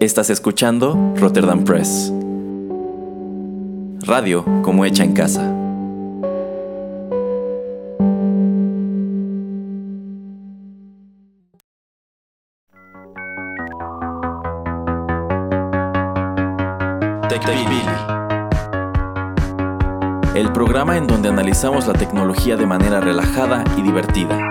Estás escuchando Rotterdam Press. Radio como hecha en casa. El programa en donde analizamos la tecnología de manera relajada y divertida.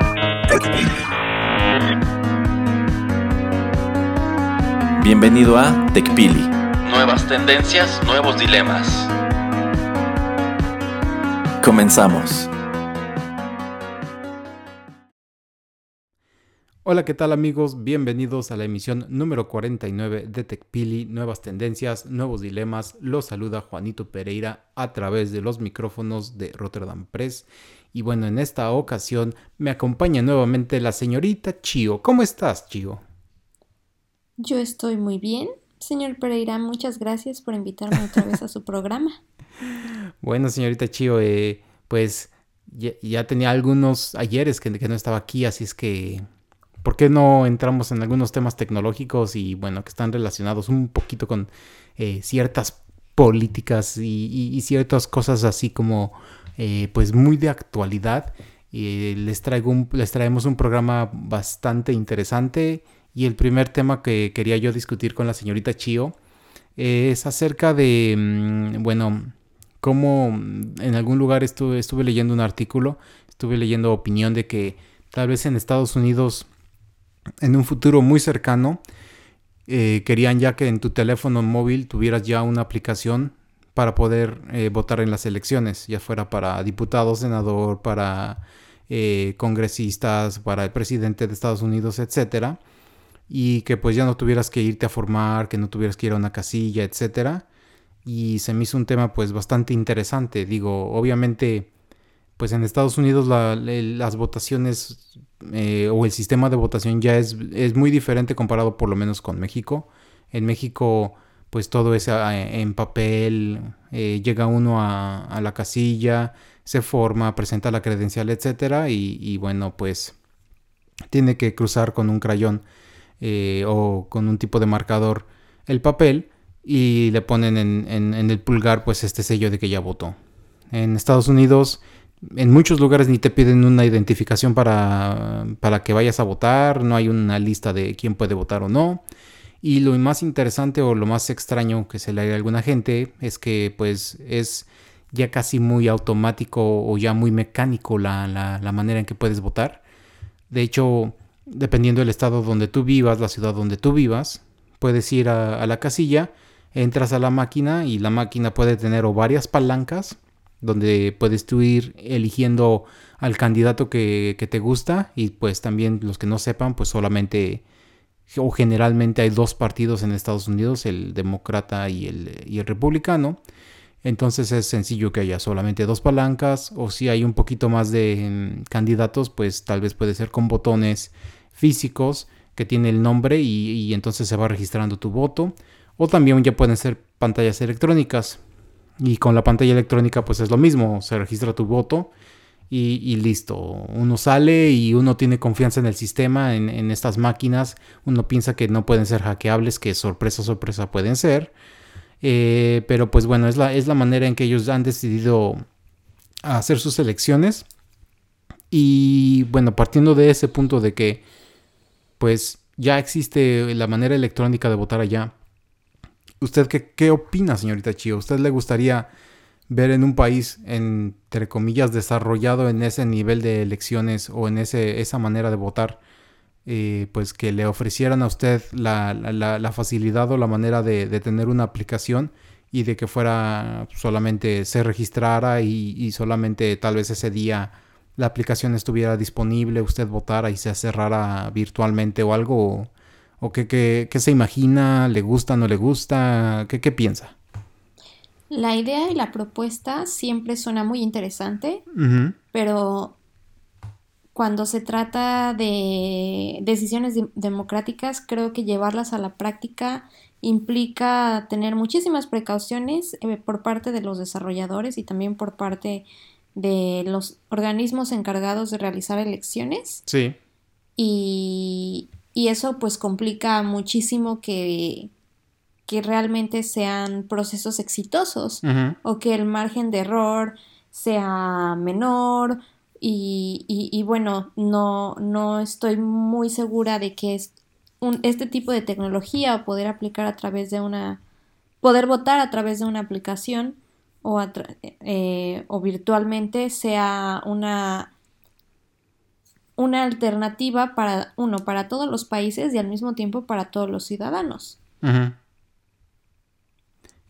Bienvenido a TechPili. Nuevas tendencias, nuevos dilemas. Comenzamos. Hola, ¿qué tal amigos? Bienvenidos a la emisión número 49 de TechPili, Nuevas Tendencias, Nuevos Dilemas. Los saluda Juanito Pereira a través de los micrófonos de Rotterdam Press. Y bueno, en esta ocasión me acompaña nuevamente la señorita Chio. ¿Cómo estás, Chio? Yo estoy muy bien. Señor Pereira, muchas gracias por invitarme otra vez a su programa. Bueno, señorita Chio, eh, pues ya, tenía algunos ayeres que, no estaba aquí, así es que ¿por qué no entramos en algunos temas tecnológicos y bueno, que están relacionados un poquito con eh, ciertas políticas y, ciertas cosas así como eh, pues muy de actualidad? les, traigo un, les traemos un programa bastante interesante y el primer tema que quería yo discutir con la señorita Chio es acerca de, mm, bueno, cómo en algún lugar estuve, estuve leyendo un artículo, estuve leyendo opinión de que tal vez en Estados Unidos, en un futuro muy cercano, eh, querían ya que en tu teléfono móvil tuvieras ya una aplicación para poder eh, votar en las elecciones, ya fuera para diputado, senador, para eh, congresistas, para el presidente de Estados Unidos, etcétera y que pues ya no tuvieras que irte a formar, que no tuvieras que ir a una casilla, etcétera. Y se me hizo un tema pues bastante interesante. Digo, obviamente pues en Estados Unidos las votaciones eh, o el sistema de votación ya es, es, muy diferente comparado por lo menos con México. En México pues todo es ah, en papel, eh, llega uno a, la casilla, se forma, presenta la credencial, etcétera y, y bueno pues tiene que cruzar con un crayón eh, o con un tipo de marcador el papel y le ponen en, el pulgar pues este sello de que ya votó. En Estados Unidos en muchos lugares ni te piden una identificación para, para que vayas a votar, no hay una lista de quién puede votar o no. Y lo más interesante o lo más extraño que se le haga a alguna gente es que pues es ya casi muy automático o ya muy mecánico la, la manera en que puedes votar. De hecho, dependiendo del estado donde tú vivas, la ciudad donde tú vivas, puedes ir a, la casilla, entras a la máquina y la máquina puede tener o varias palancas donde puedes tú ir eligiendo al candidato que, te gusta y pues también los que no sepan pues solamente o generalmente hay dos partidos en Estados Unidos, el demócrata y el, y el republicano. Entonces es sencillo que haya solamente dos palancas o si hay un poquito más de mm, candidatos pues tal vez puede ser con botones físicos que tiene el nombre y, entonces se va registrando tu voto. O también ya pueden ser pantallas electrónicas. Y con la pantalla electrónica pues es lo mismo, se registra tu voto y, listo. Uno sale y uno tiene confianza en el sistema, en, estas máquinas. Uno piensa que no pueden ser hackeables, que sorpresa, sorpresa pueden ser. Eh, pero pues bueno, es la, es la manera en que ellos han decidido hacer sus elecciones. Y bueno, partiendo de ese punto de que pues ya existe la manera electrónica de votar allá. ¿Usted qué, opina, señorita Chio? ¿Usted le gustaría ver en un país, entre comillas, desarrollado en ese nivel de elecciones o en ese, esa manera de votar, eh, pues que le ofrecieran a usted la, facilidad o la manera de, tener una aplicación y de que fuera solamente se registrara y solamente tal vez ese día la aplicación estuviera disponible, usted votara y se cerrara virtualmente o algo? ¿O qué, se imagina? ¿Le gusta, no le gusta? ¿Qué, qué piensa? La idea y la propuesta siempre suena muy interesante, pero cuando se trata de decisiones democráticas, creo que llevarlas a la práctica implica tener muchísimas precauciones eh, por parte de los desarrolladores y también por parte de los organismos encargados de realizar elecciones. Sí. Y, y eso pues complica muchísimo que, que realmente sean procesos exitosos o que el margen de error sea menor y, y, bueno, no, no estoy muy segura de que es un, este tipo de tecnología o poder aplicar a través de una, poder votar a través de una aplicación o, eh, o virtualmente sea una una alternativa para uno para todos los países y al mismo tiempo para todos los ciudadanos.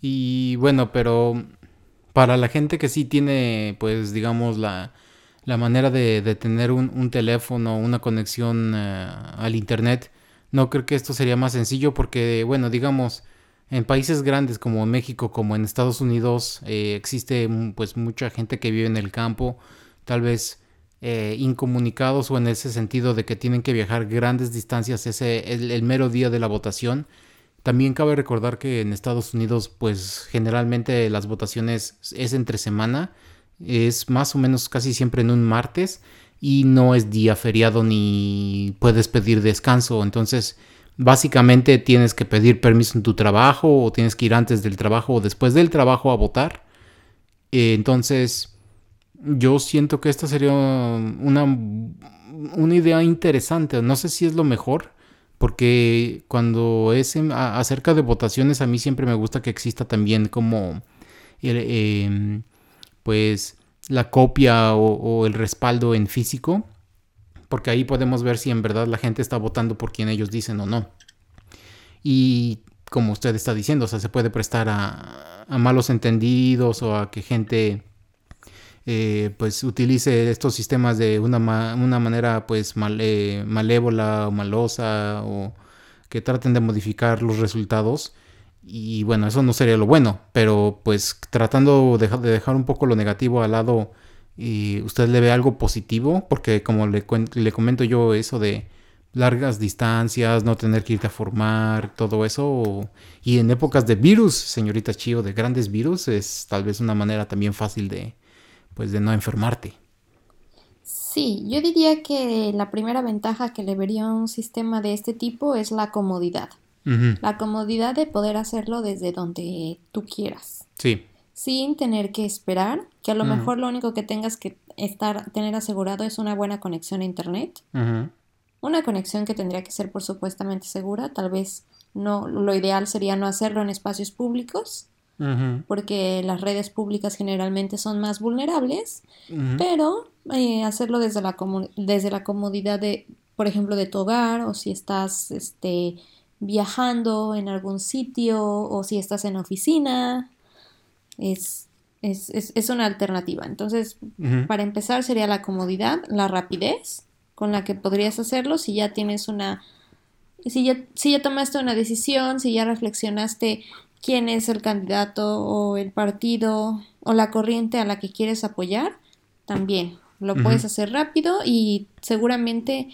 Y bueno, pero para la gente que sí tiene, pues digamos, la, la manera de, de tener un, un, teléfono, una conexión eh, al Internet, no creo que esto sería más sencillo porque, bueno, digamos, en países grandes como México, como en Estados Unidos, eh, existe pues mucha gente que vive en el campo, tal vez eh, incomunicados o en ese sentido de que tienen que viajar grandes distancias ese el, mero día de la votación. También cabe recordar que en Estados Unidos pues generalmente las votaciones es entre semana, es más o menos casi siempre en un martes y no es día feriado ni puedes pedir descanso, entonces básicamente tienes que pedir permiso en tu trabajo o tienes que ir antes del trabajo o después del trabajo a votar. Eh, entonces yo siento que esta sería una, una idea interesante. No sé si es lo mejor, porque cuando es acerca de votaciones, a mí siempre me gusta que exista también como, em, pues, la copia o, el respaldo en físico, porque ahí podemos ver si en verdad la gente está votando por quien ellos dicen o no. Y como usted está diciendo, o sea, se puede prestar a, malos entendidos o a que gente eh, pues utilice estos sistemas de una, una manera pues eh, malévola o malosa o que traten de modificar los resultados y bueno eso no sería lo bueno pero pues tratando de, dejar un poco lo negativo al lado y usted le ve algo positivo porque como le, le comento yo eso de largas distancias, no tener que irte a formar, todo eso. Y en épocas de virus, señorita Chio, de grandes virus, es tal vez una manera también fácil de, pues de no enfermarte. Sí, yo diría que la primera ventaja que le vería a un sistema de este tipo es la comodidad. La comodidad de poder hacerlo desde donde tú quieras. Sí. Sin tener que esperar, que a lo mejor lo único que tengas que estar, tener asegurado es una buena conexión a internet. Una conexión que tendría que ser por supuestamente segura. Tal vez no, lo ideal sería no hacerlo en espacios públicos porque las redes públicas generalmente son más vulnerables, pero eh, hacerlo desde la, desde la comodidad de, por ejemplo, de tu hogar o si estás este, viajando en algún sitio o si estás en oficina, es, es, es, una alternativa. Entonces, para empezar sería la comodidad, la rapidez con la que podrías hacerlo si ya tienes una... Si ya, si ya tomaste una decisión, si ya reflexionaste quién es el candidato o el partido o la corriente a la que quieres apoyar, también lo puedes hacer rápido y seguramente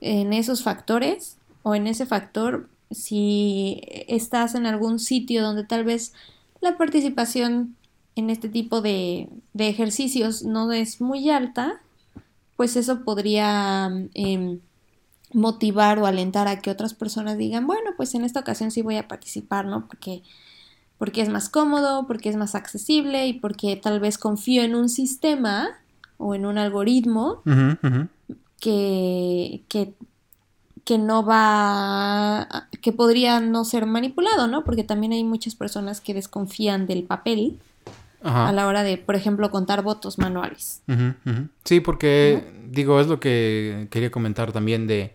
en esos factores o en ese factor, si estás en algún sitio donde tal vez la participación en este tipo de, ejercicios no es muy alta, pues eso podría em, motivar o alentar a que otras personas digan, bueno, pues en esta ocasión sí voy a participar, ¿no? Porque, porque es más cómodo, porque es más accesible y porque tal vez confío en un sistema o en un algoritmo Que, que, que no va, que podría no ser manipulado, ¿no? Porque también hay muchas personas que desconfían del papel a la hora de, por ejemplo, contar votos manuales. Sí, porque digo, es lo que quería comentar también de,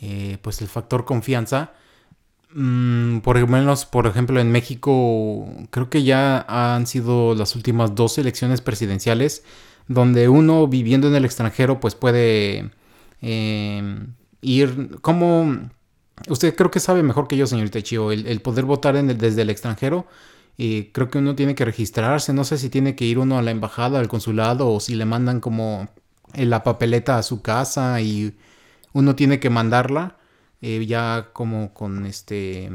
eh, pues, el factor confianza. Mm, por lo menos, por ejemplo, en México, creo que ya han sido las últimas dos elecciones presidenciales donde uno viviendo en el extranjero, pues puede em, ir como... Usted creo que sabe mejor que yo, señorita Chio, el, poder votar desde el extranjero y creo que uno tiene que registrarse, no sé si tiene que ir uno a la embajada, al consulado o si le mandan como la papeleta a su casa y uno tiene que mandarla eh, ya como con este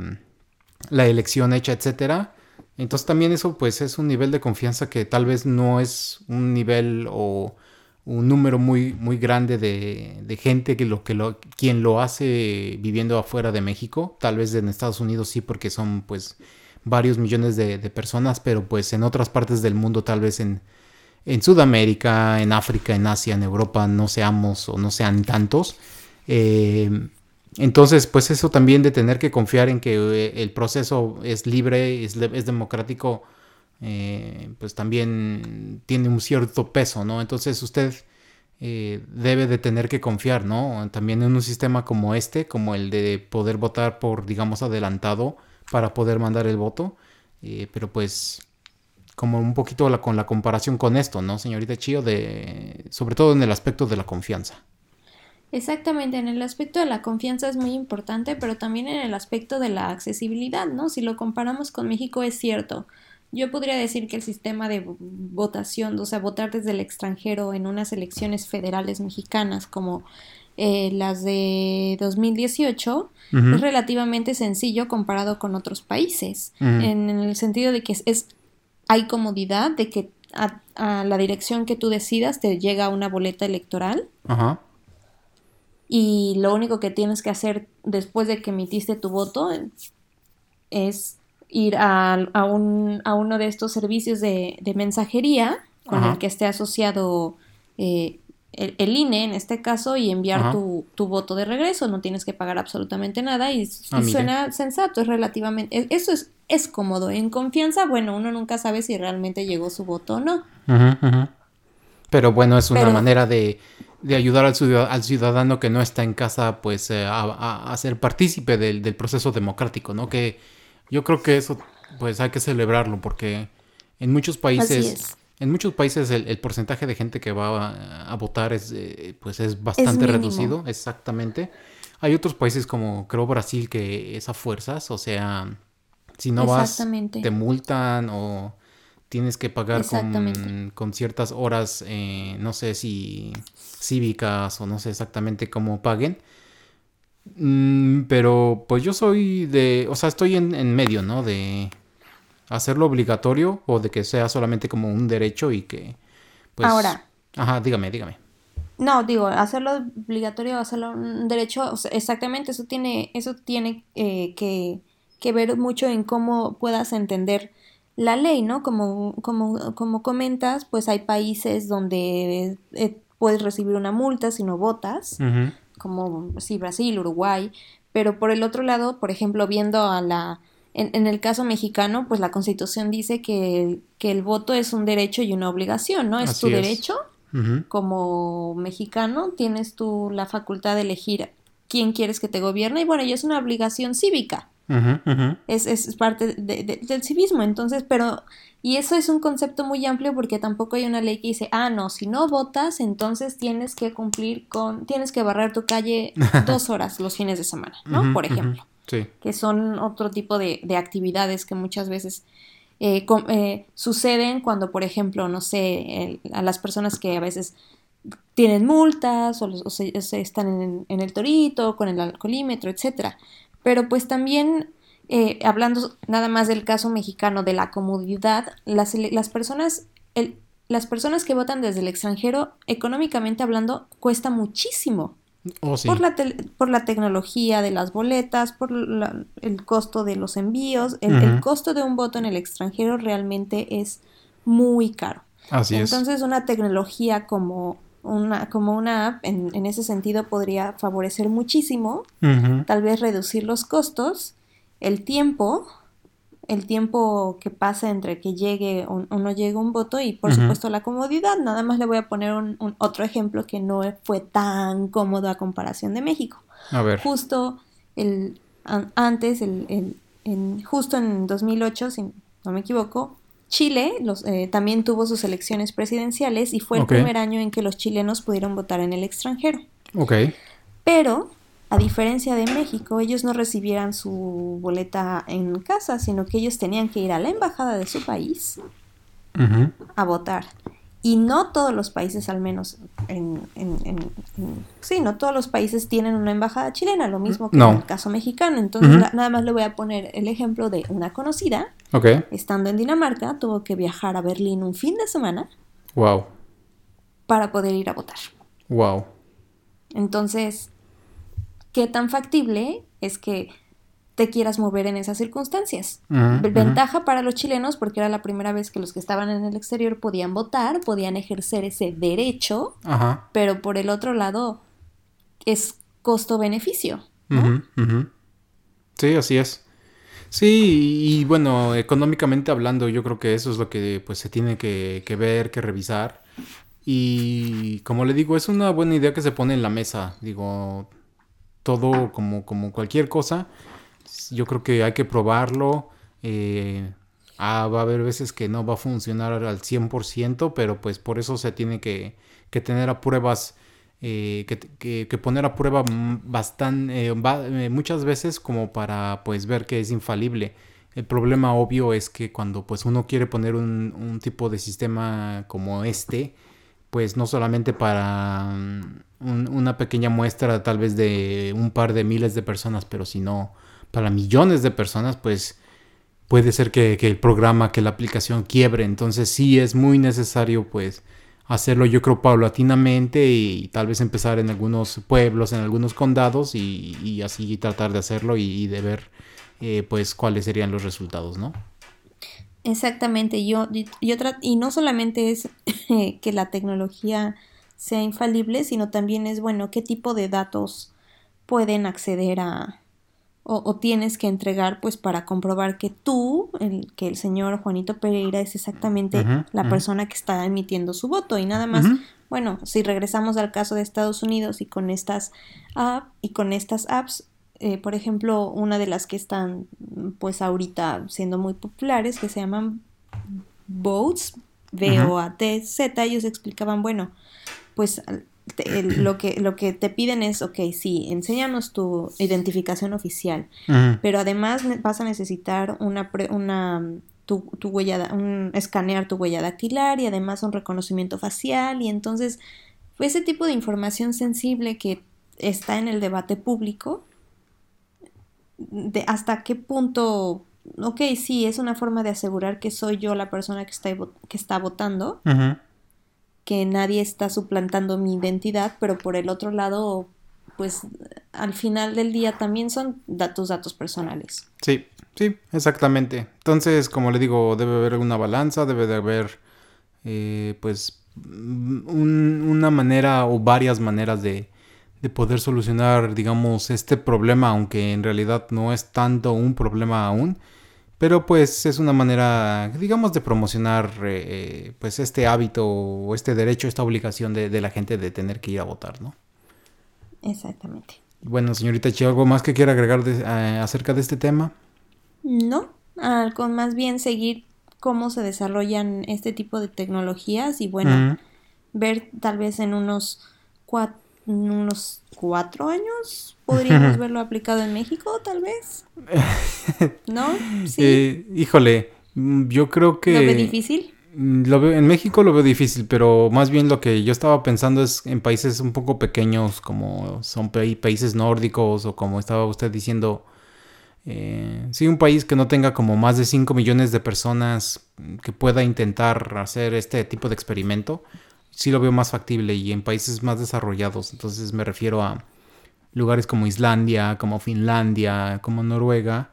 la elección hecha, etcétera. Entonces también eso pues es un nivel de confianza que tal vez no es un nivel o un número muy, muy grande de, de gente que lo, que lo, quien lo hace viviendo afuera de México. Tal vez en Estados Unidos sí porque son pues varios millones de, personas, pero pues en otras partes del mundo, tal vez en, en Sudamérica, en África, en Asia, en Europa, no seamos o no sean tantos. Eh, entonces, pues eso también de tener que confiar en que eh, el proceso es libre, es, es democrático, eh, pues también tiene un cierto peso, ¿no? Entonces usted eh, debe de tener que confiar, ¿no? También en un sistema como este, como el de poder votar por, digamos, adelantado para poder mandar el voto, eh, pero pues como un poquito la, con la comparación con esto, ¿no, señorita Chio? De, sobre todo en el aspecto de la confianza. Exactamente, en el aspecto de la confianza es muy importante, pero también en el aspecto de la accesibilidad, ¿no? Si lo comparamos con México es cierto, yo podría decir que el sistema de votación, o sea, votar desde el extranjero en unas elecciones federales mexicanas como eh, las de 2018 es relativamente sencillo comparado con otros países, en, el sentido de que es, hay comodidad de que a, la dirección que tú decidas te llega una boleta electoral. Y lo único que tienes que hacer después de que emitiste tu voto es ir a, a, un, a uno de estos servicios de, de mensajería con el que esté asociado eh, el, INE en este caso y enviar tu, tu, voto de regreso. No tienes que pagar absolutamente nada y, ah, suena sensato, es relativamente... Eso es, es cómodo. En confianza, bueno, uno nunca sabe si realmente llegó su voto o no. Pero bueno, es una manera de, de ayudar al, ciudadano, al ciudadano que no está en casa, pues, eh, a, a, ser partícipe del, del proceso democrático, ¿no? Que yo creo que eso, pues hay que celebrarlo porque en muchos países, en muchos países el, porcentaje de gente que va a, votar es, eh, pues es bastante reducido, exactamente. Hay otros países como creo Brasil que es a fuerzas, o sea, si no vas te multan o tienes que pagar con, con, ciertas horas, eh, no sé si cívicas o no sé exactamente cómo paguen. Mm, pero pues yo soy de, o sea, estoy en, medio, ¿no? De hacerlo obligatorio o de que sea solamente como un derecho y que... Pues, Ahora. Ajá, dígame, dígame. No, digo, hacerlo obligatorio, hacerlo un derecho, exactamente, eso tiene, eso tiene eh, que, que, ver mucho en cómo puedas entender la ley, ¿no? Como, como, como comentas, pues hay países donde eh, puedes recibir una multa si no votas como sí, Brasil, Uruguay, pero por el otro lado, por ejemplo, viendo a la... En, el caso mexicano, pues la constitución dice que, que, el voto es un derecho y una obligación, ¿no? Es tu derecho. Como mexicano, tienes tú la facultad de elegir quién quieres que te gobierne y bueno, y es una obligación cívica. Es, es, parte del civismo, entonces, pero y eso es un concepto muy amplio porque tampoco hay una ley que dice, ah, no, si no votas, entonces tienes que cumplir con, tienes que barrer tu calle dos horas los fines de semana, ¿no? Por ejemplo. Sí. Que son otro tipo de, de actividades que muchas veces eh, eh, suceden cuando, por ejemplo, no sé, a las personas que a veces tienen multas o, se, están en, en, el torito, con el alcoholímetro, etcétera. Pero pues también eh, hablando nada más del caso mexicano de la comodidad, las, las personas, el, las personas que votan desde el extranjero, económicamente hablando, cuesta muchísimo. Oh, por, la por la tecnología de las boletas, por el costo de los envíos, el, costo de un voto en el extranjero realmente es muy caro. Así Entonces una tecnología como una, como una app en, en ese sentido podría favorecer muchísimo, tal vez reducir los costos el tiempo, el tiempo que pasa entre que llegue o, no llegue un voto y por supuesto la comodidad. Nada más le voy a poner un, otro ejemplo que no fue tan cómodo a comparación de México. A ver. Justo el, antes, el, en, justo en 2008, si no me equivoco, Chile los, eh, también tuvo sus elecciones presidenciales y fue el primer año en que los chilenos pudieron votar en el extranjero. Ok. Pero a diferencia de México, ellos no recibieran su boleta en casa, sino que ellos tenían que ir a la embajada de su país a votar. Y no todos los países, al menos en, sí, no todos los países tienen una embajada chilena, lo mismo que en el caso mexicano. Entonces, nada más le voy a poner el ejemplo de una conocida, estando en Dinamarca, tuvo que viajar a Berlín un fin de semana. Wow. Para poder ir a votar. Wow. Entonces, qué tan factible es que te quieras mover en esas circunstancias. Ventaja para los chilenos porque era la primera vez que los que estaban en el exterior podían votar, podían ejercer ese derecho, pero por el otro lado es costo-beneficio. Sí, así es. Sí, y bueno, económicamente hablando, yo creo que eso es lo que pues se tiene que, ver, que revisar. Y como le digo, es una buena idea que se pone en la mesa. Digo, todo como, como cualquier cosa, yo creo que hay que probarlo. Eh, ah, va a haber veces que no va a funcionar al 100%, pero pues por eso se tiene que, que tener a pruebas, eh, que, que, poner a prueba bastante, eh, muchas veces como para pues ver que es infalible. El problema obvio es que cuando pues uno quiere poner un, un tipo de sistema como este, pues no solamente para una pequeña muestra tal vez de un par de miles de personas, pero sino para millones de personas, pues puede ser que, el programa, que la aplicación quiebre. Entonces sí es muy necesario pues hacerlo yo creo paulatinamente y, tal vez empezar en algunos pueblos, en algunos condados y, así tratar de hacerlo y, de ver eh, pues cuáles serían los resultados, ¿no? Exactamente, yo, y, otra, y no solamente es que la tecnología sea infalible, sino también es, bueno, qué tipo de datos pueden acceder a, o, tienes que entregar pues para comprobar que tú, el, que el señor Juanito Pereira es exactamente la persona que está emitiendo su voto y nada más. Bueno, si regresamos al caso de Estados Unidos y con estas app, y con estas apps, eh, por ejemplo, una de las que están pues ahorita siendo muy populares, que se llaman Votes, V-O-A-T-Z, ellos explicaban, bueno, pues lo, que, lo que te piden es, ok, sí, enséñanos tu identificación oficial, pero además vas a necesitar una, una tu, tu huella, un, escanear tu huella dactilar y además un reconocimiento facial y entonces ese tipo de información sensible que está en el debate público, de hasta qué punto, ok, sí, es una forma de asegurar que soy yo la persona que está, que está votando, que nadie está suplantando mi identidad, pero por el otro lado, pues al final del día también son datos, datos personales. Sí, sí, exactamente. Entonces, como le digo, debe haber una balanza, debe de haber, eh, pues, una manera o varias maneras de, de poder solucionar, digamos, este problema, aunque en realidad no es tanto un problema aún. Pero pues es una manera, digamos, de promocionar eh, pues este hábito o este derecho, esta obligación de, la gente de tener que ir a votar, ¿no? Exactamente. Bueno, señorita Chi, ¿algo más que quiera agregar eh, acerca de este tema? No, con más bien seguir cómo se desarrollan este tipo de tecnologías y bueno, ver tal vez en unos cuatro unos cuatro años podríamos verlo aplicado en México, tal vez. ¿No? Sí. Eh, híjole, mm, yo creo que... ¿Lo ve difícil? Mm, lo veo, en México lo veo difícil, pero más bien lo que yo estaba pensando es en países un poco pequeños, como son países nórdicos o como estaba usted diciendo, eh, sí, un país que no tenga como más de 5 millones de personas que pueda intentar hacer este tipo de experimento sí lo veo más factible y en países más desarrollados. Entonces me refiero a lugares como Islandia, como Finlandia, como Noruega,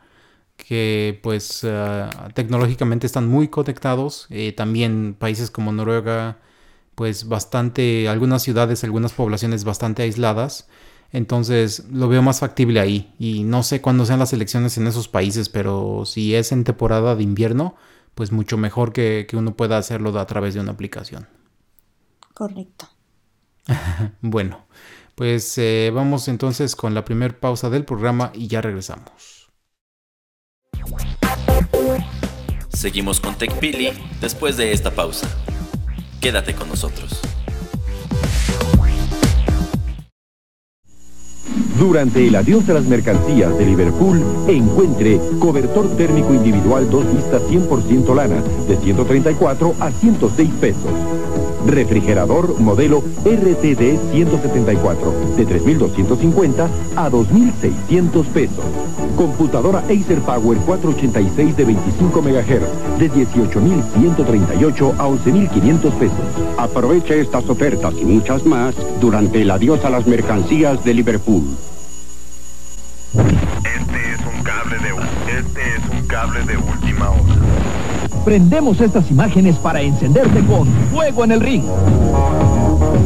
que pues eh, tecnológicamente están muy conectados. Eh, también países como Noruega, pues bastante, algunas ciudades, algunas poblaciones bastante aisladas. Entonces lo veo más factible ahí. Y no sé cuándo sean las elecciones en esos países, pero si es en temporada de invierno, pues mucho mejor que, que uno pueda hacerlo a través de una aplicación. Correcto. bueno, pues eh, vamos entonces con la primera pausa del programa y ya regresamos. Seguimos con TechPili después de esta pausa. Quédate con nosotros. Durante el adiós de las mercancías de Liverpool, encuentre cobertor térmico individual dos vistas 100% lana de 134 a 106 pesos Refrigerador modelo RTD 174 de 3.250 a 2.600 pesos. Computadora Acer Power 486 de 25 MHz de 18.138 a 11.500 pesos. Aproveche estas ofertas y muchas más durante el adiós a las mercancías de Liverpool. Este es un cable de Este es un cable de última hora. Prendemos estas imágenes para encenderte con Fuego en el Ring.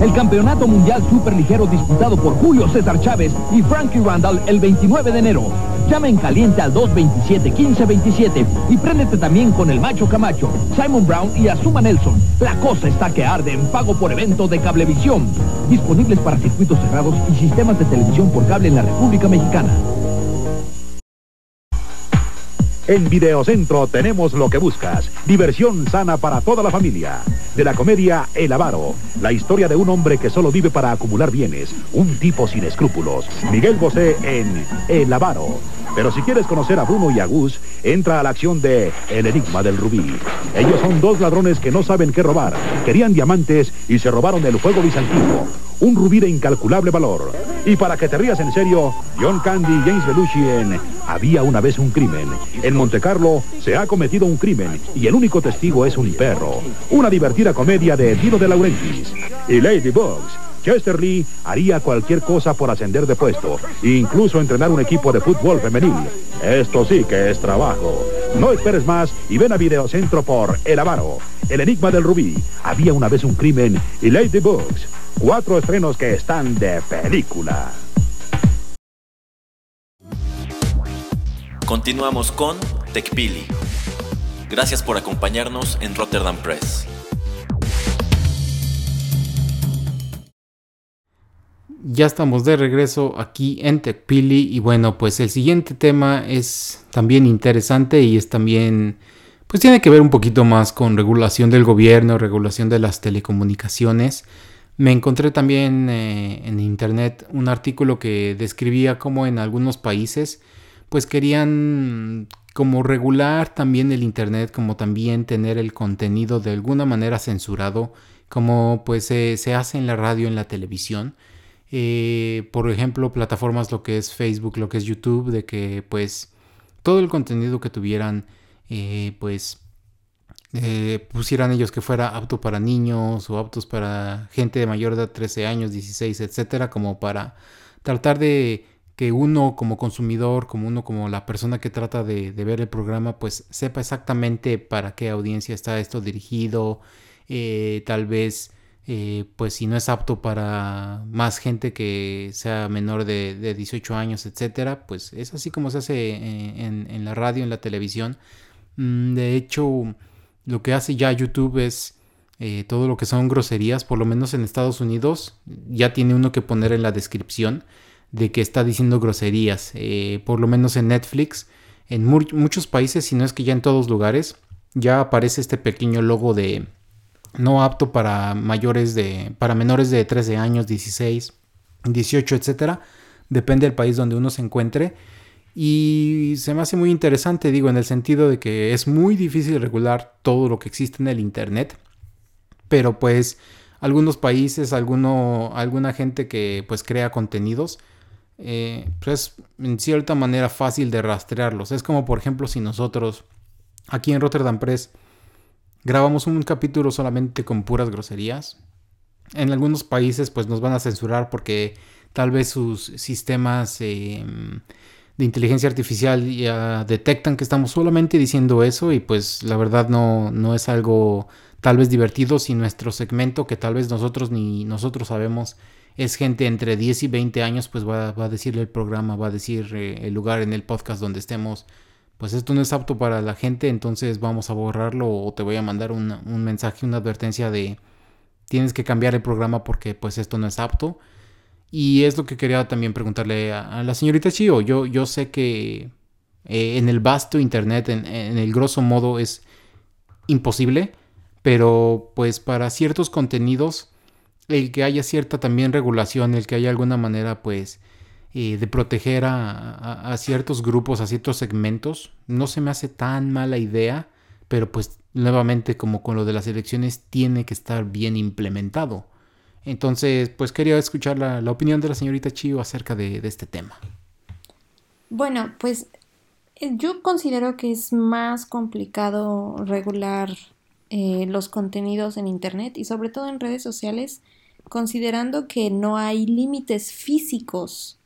El Campeonato Mundial Superligero disputado por Julio César Chávez y Frankie Randall el 29 de enero. Llama en caliente al 227-1527 y préndete también con el Macho Camacho, Simon Brown y Azuma Nelson. La cosa está que arde en pago por evento de cablevisión. Disponibles para circuitos cerrados y sistemas de televisión por cable en la República Mexicana. En Videocentro tenemos lo que buscas. Diversión sana para toda la familia. De la comedia El Avaro. La historia de un hombre que solo vive para acumular bienes. Un tipo sin escrúpulos. Miguel Bosé en El Avaro. Pero si quieres conocer a Bruno y a Gus, entra a la acción de El Enigma del Rubí. Ellos son dos ladrones que no saben qué robar. Querían diamantes y se robaron el fuego bizantino. Un rubí de incalculable valor. Y para que te rías en serio, John Candy y James Belushi en Había una vez un crimen. En Monte Carlo se ha cometido un crimen y el único testigo es un perro. Una divertida comedia de Dino de Laurentiis. Y Ladybugs. Chester Lee haría cualquier cosa por ascender de puesto, incluso entrenar un equipo de fútbol femenil. Esto sí que es trabajo. No esperes más y ven a Videocentro por El Avaro, El Enigma del Rubí, Había una vez un crimen y Ladybugs. Cuatro estrenos que están de película. Continuamos con TechPili. Gracias por acompañarnos en Rotterdam Press. Ya estamos de regreso aquí en TechPili y bueno, pues el siguiente tema es también interesante y es también, pues tiene que ver un poquito más con regulación del gobierno, regulación de las telecomunicaciones. Me encontré también eh, en internet un artículo que describía cómo en algunos países pues querían como regular también el internet, como también tener el contenido de alguna manera censurado, como pues se hace en la radio, en la televisión. Eh, por ejemplo, plataformas lo que es Facebook, lo que es YouTube, de que pues todo el contenido que tuvieran, eh, pues eh, pusieran ellos que fuera apto para niños o aptos para gente de mayor de 13 años, 16, etcétera, como para tratar de que uno como consumidor, como uno como la persona que trata de, ver el programa, pues sepa exactamente para qué audiencia está esto dirigido, tal vez eh, pues si no es apto para más gente que sea menor de, 18 años, etcétera, pues es así como se hace en, la radio, en la televisión. Mm, de hecho, lo que hace ya YouTube es eh, todo lo que son groserías, por lo menos en Estados Unidos, ya tiene uno que poner en la descripción de que está diciendo groserías. Eh, por lo menos en Netflix, en muchos países, si no es que ya en todos lugares, ya aparece este pequeño logo de no apto para mayores de, para menores de 13 años, 16, 18, etcétera. Depende del país donde uno se encuentre. Y se me hace muy interesante, digo, en el sentido de que es muy difícil regular todo lo que existe en el Internet. Pero pues algunos países, alguno, alguna gente que pues crea contenidos, eh, pues en cierta manera fácil de rastrearlos. Es como por ejemplo si nosotros aquí en Rotterdam Press grabamos un capítulo solamente con puras groserías. En algunos países pues nos van a censurar porque tal vez sus sistemas em, de inteligencia artificial ya detectan que estamos solamente diciendo eso y pues la verdad no, no es algo tal vez divertido si nuestro segmento que tal vez nosotros ni nosotros sabemos es gente entre 10 y 20 años pues va, va a decirle el programa, va a decir eh, el lugar en el podcast donde estemos pues esto no es apto para la gente, entonces vamos a borrarlo o te voy a mandar un, mensaje, una advertencia de tienes que cambiar el programa porque pues esto no es apto. Y es lo que quería también preguntarle a, la señorita Chio. Yo, yo sé que eh, en el vasto internet, en, el grosso modo, es imposible, pero pues para ciertos contenidos, el que haya cierta también regulación, el que haya alguna manera pues eh, de proteger a, ciertos grupos, a ciertos segmentos. No se me hace tan mala idea, pero pues nuevamente como con lo de las elecciones tiene que estar bien implementado. Entonces, pues quería escuchar la, opinión de la señorita Chio acerca de, este tema. Bueno, pues eh, yo considero que es más complicado regular eh, los contenidos en Internet y sobre todo en redes sociales, considerando que no hay límites físicos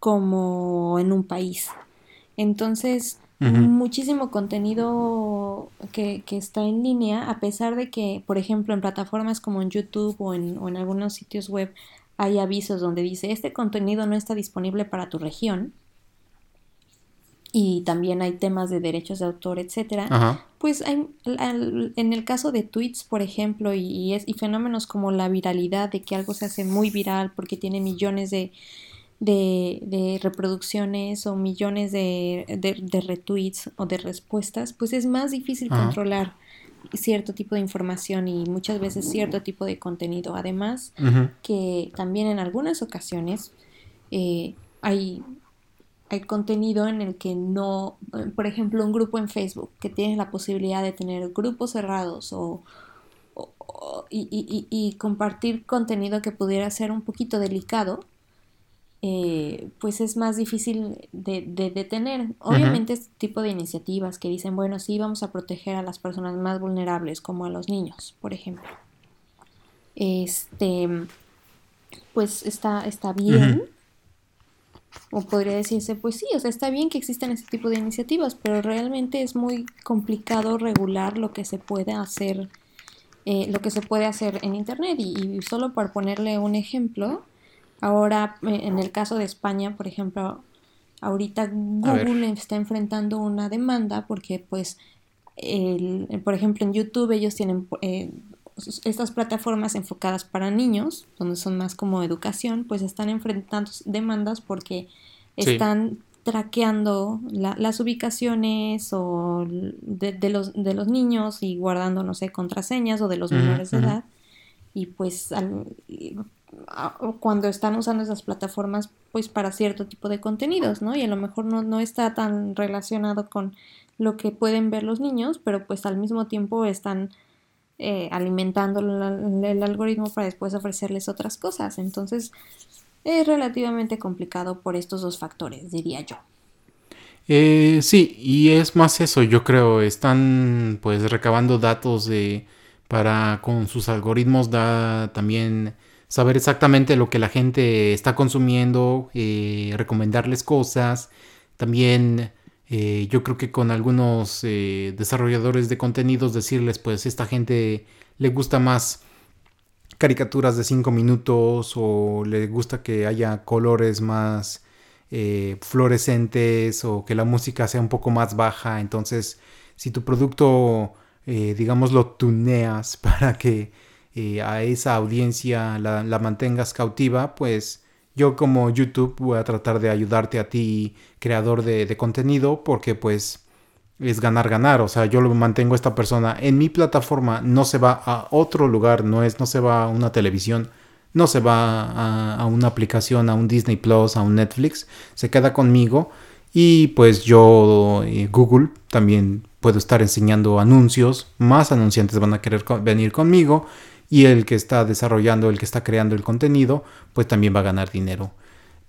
como en un país. Entonces, muchísimo contenido que, que, está en línea, a pesar de que, por ejemplo, en plataformas como en YouTube o en, o en algunos sitios web hay avisos donde dice, este contenido no está disponible para tu región, y también hay temas de derechos de autor, etcétera, pues hay, en el caso de tweets, por ejemplo, y, es, y fenómenos como la viralidad, de que algo se hace muy viral porque tiene millones de, de, reproducciones o millones de, de, retweets o de respuestas, pues es más difícil controlar cierto tipo de información y muchas veces cierto tipo de contenido. Además, que también en algunas ocasiones eh, hay hay contenido en el que no, por ejemplo, un grupo en Facebook que tiene la posibilidad de tener grupos cerrados o, y, compartir contenido que pudiera ser un poquito delicado, eh, pues es más difícil de, detener. Obviamente este tipo de iniciativas que dicen, bueno, sí, vamos a proteger a las personas más vulnerables, como a los niños, por ejemplo. Este, pues está, está bien. O podría decirse, pues sí, o sea, está bien que existan este tipo de iniciativas, pero realmente es muy complicado regular lo que se puede hacer, eh, lo que se puede hacer en Internet. Y, solo por ponerle un ejemplo, ahora eh, en el caso de España, por ejemplo, ahorita Google está enfrentando una demanda porque pues, el, por ejemplo, en YouTube ellos tienen... Eh, estas plataformas enfocadas para niños, donde son más como educación, pues están enfrentando demandas porque están traqueando las ubicaciones o de, los, de los niños y guardando, no sé, contraseñas o de los menores de edad. Y pues cuando están usando esas plataformas, pues para cierto tipo de contenidos, ¿no? Y a lo mejor no, no está tan relacionado con lo que pueden ver los niños, pero pues al mismo tiempo están eh, alimentando el, algoritmo para después ofrecerles otras cosas. Entonces es relativamente complicado por estos dos factores, diría yo. Eh, sí, y es más eso, yo creo, están pues recabando datos de para con sus algoritmos da también saber exactamente lo que la gente está consumiendo, eh, recomendarles cosas, también eh, yo creo que con algunos eh, desarrolladores de contenidos decirles, pues esta gente le gusta más caricaturas de 5 minutos o le gusta que haya colores más fluorescentes o que la música sea un poco más baja. Entonces, si tu producto, digamos, lo tuneas para que a esa audiencia la, la mantengas cautiva, pues yo como YouTube voy a tratar de ayudarte a ti, creador de, contenido, porque pues es ganar, ganar. O sea, yo lo mantengo a esta persona en mi plataforma, no se va a otro lugar, no, es, no se va a una televisión, no se va a, una aplicación, a un Disney Plus, a un Netflix, se queda conmigo. Y pues yo, eh, Google, también puedo estar enseñando anuncios, más anunciantes van a querer venir conmigo y el que está desarrollando, el que está creando el contenido, pues también va a ganar dinero.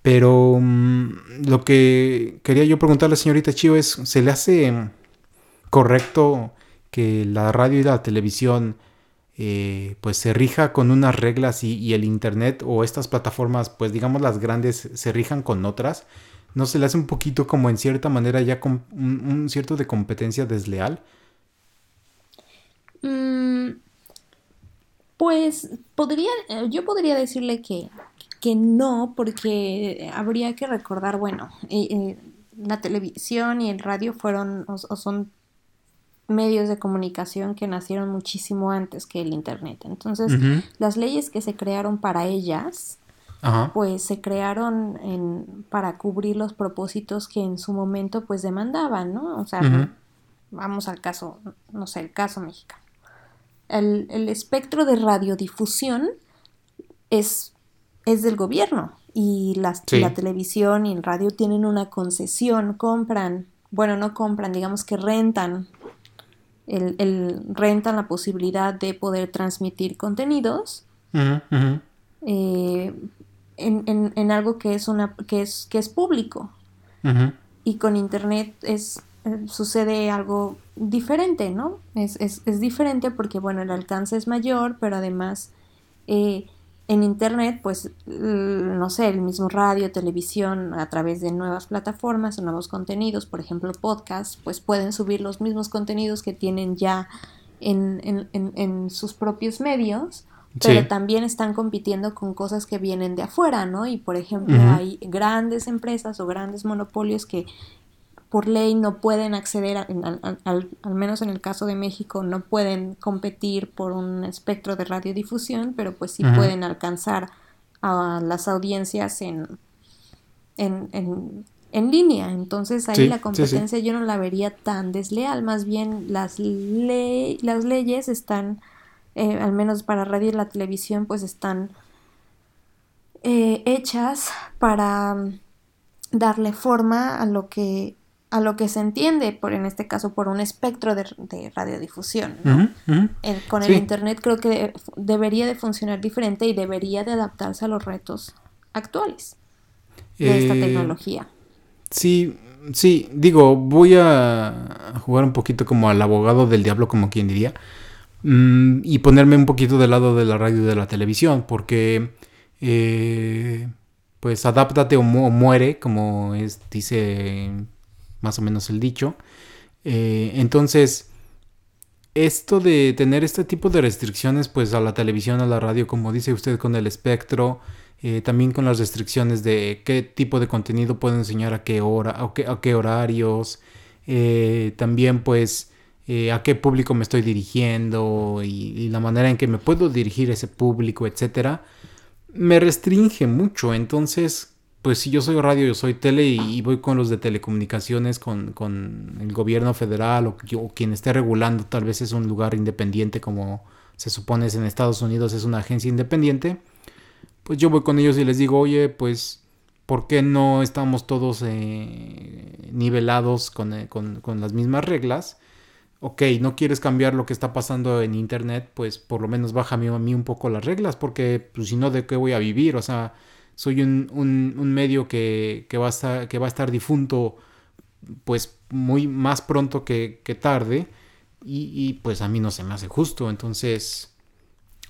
Pero mm, lo que quería yo preguntarle señorita Chio es, ¿se le hace correcto que la radio y la televisión eh, pues se rija con unas reglas y, el internet o estas plataformas, pues digamos las grandes, se rijan con otras? ¿No se le hace un poquito como en cierta manera ya con un, cierto de competencia desleal? Pues podría, eh, yo podría decirle que, que no, porque habría que recordar, bueno, eh, eh, la televisión y el radio fueron o, son medios de comunicación que nacieron muchísimo antes que el Internet. Entonces, las leyes que se crearon para ellas, pues se crearon en, para cubrir los propósitos que en su momento pues demandaban, ¿no? O sea, vamos al caso, no sé, el caso mexicano el, espectro de radiodifusión es, es del gobierno y la televisión y el radio tienen una concesión, compran, bueno, no compran, digamos que rentan, el, rentan la posibilidad de poder transmitir contenidos eh, en, en, algo que es, una, que es, que es público. Y con Internet es sucede algo diferente, ¿no? Es, es, es, diferente porque, bueno, el alcance es mayor, pero además eh, en Internet, pues, no sé, el mismo radio, televisión, a través de nuevas plataformas, nuevos contenidos, por ejemplo, podcasts, pues pueden subir los mismos contenidos que tienen ya en, en, sus propios medios, pero también están compitiendo con cosas que vienen de afuera, ¿no? Y, por ejemplo, hay grandes empresas o grandes monopolios que por ley no pueden acceder, al, menos en el caso de México, no pueden competir por un espectro de radiodifusión, pero pues sí pueden alcanzar a las audiencias en, en, en, línea. Entonces ahí la competencia yo no la vería tan desleal, más bien las, las leyes están, eh, al menos para radio y la televisión, pues están eh, hechas para darle forma a lo que a lo que se entiende, por en este caso, por un espectro de, radiodifusión. con el Internet creo que debería de funcionar diferente y debería de adaptarse a los retos actuales de esta eh, tecnología. Sí, sí, digo, voy a jugar un poquito como al abogado del diablo, como quien diría, mm, y ponerme un poquito del lado de la radio y de la televisión, porque... Eh, pues adáptate o, muere, como es, dice más o menos el dicho. Eh, entonces, esto de tener este tipo de restricciones, pues a la televisión, a la radio, como dice usted con el espectro, eh, también con las restricciones de qué tipo de contenido puedo enseñar a qué hora, a qué, horarios, eh, también pues a qué público me estoy dirigiendo y, y, la manera en que me puedo dirigir a ese público, etcétera, me restringe mucho. Entonces, pues si yo soy radio, yo soy tele y, voy con los de telecomunicaciones, con, el gobierno federal o, quien esté regulando, tal vez es un lugar independiente como se supone es en Estados Unidos, es una agencia independiente, pues yo voy con ellos y les digo, oye, pues, ¿por qué no estamos todos eh, nivelados eh, con, con, las mismas reglas? Ok, no quieres cambiar lo que está pasando en Internet, pues por lo menos bájame a mí un poco las reglas, porque pues, si no, ¿de qué voy a vivir? O sea, soy un, un, medio que, que, va a estar, que va a estar difunto pues muy más pronto que, tarde y, pues a mí no se me hace justo. Entonces,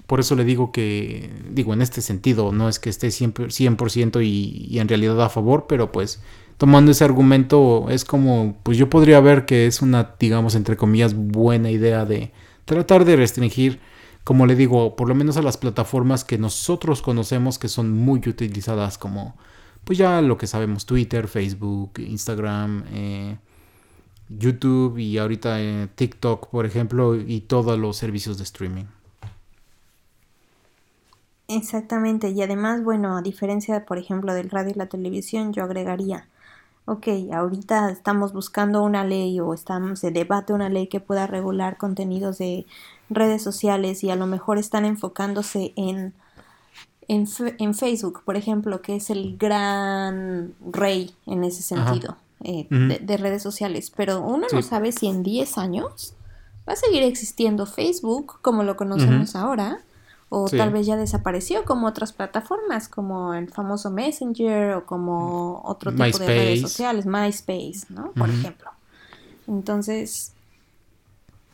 por eso le digo que, digo, en este sentido, no es que esté 100%, y, y en realidad a favor, pero pues tomando ese argumento es como, pues yo podría ver que es una, digamos, entre comillas, buena idea de tratar de restringir como le digo, por lo menos a las plataformas que nosotros conocemos que son muy utilizadas como, pues ya lo que sabemos, Twitter, Facebook, Instagram, eh, YouTube y ahorita eh, TikTok, por ejemplo, y todos los servicios de streaming. Exactamente, y además, bueno, a diferencia, por ejemplo, del radio y la televisión, yo agregaría, ok, ahorita estamos buscando una ley o estamos, se debate una ley que pueda regular contenidos de redes sociales y a lo mejor están enfocándose en, en, Facebook, por ejemplo, que es el gran rey en ese sentido eh, de, redes sociales. Pero uno no sabe si en 10 años va a seguir existiendo Facebook como lo conocemos ahora. O tal vez ya desapareció como otras plataformas, como el famoso Messenger o como otro tipo de redes sociales, MySpace, ¿no? Por ejemplo. Entonces,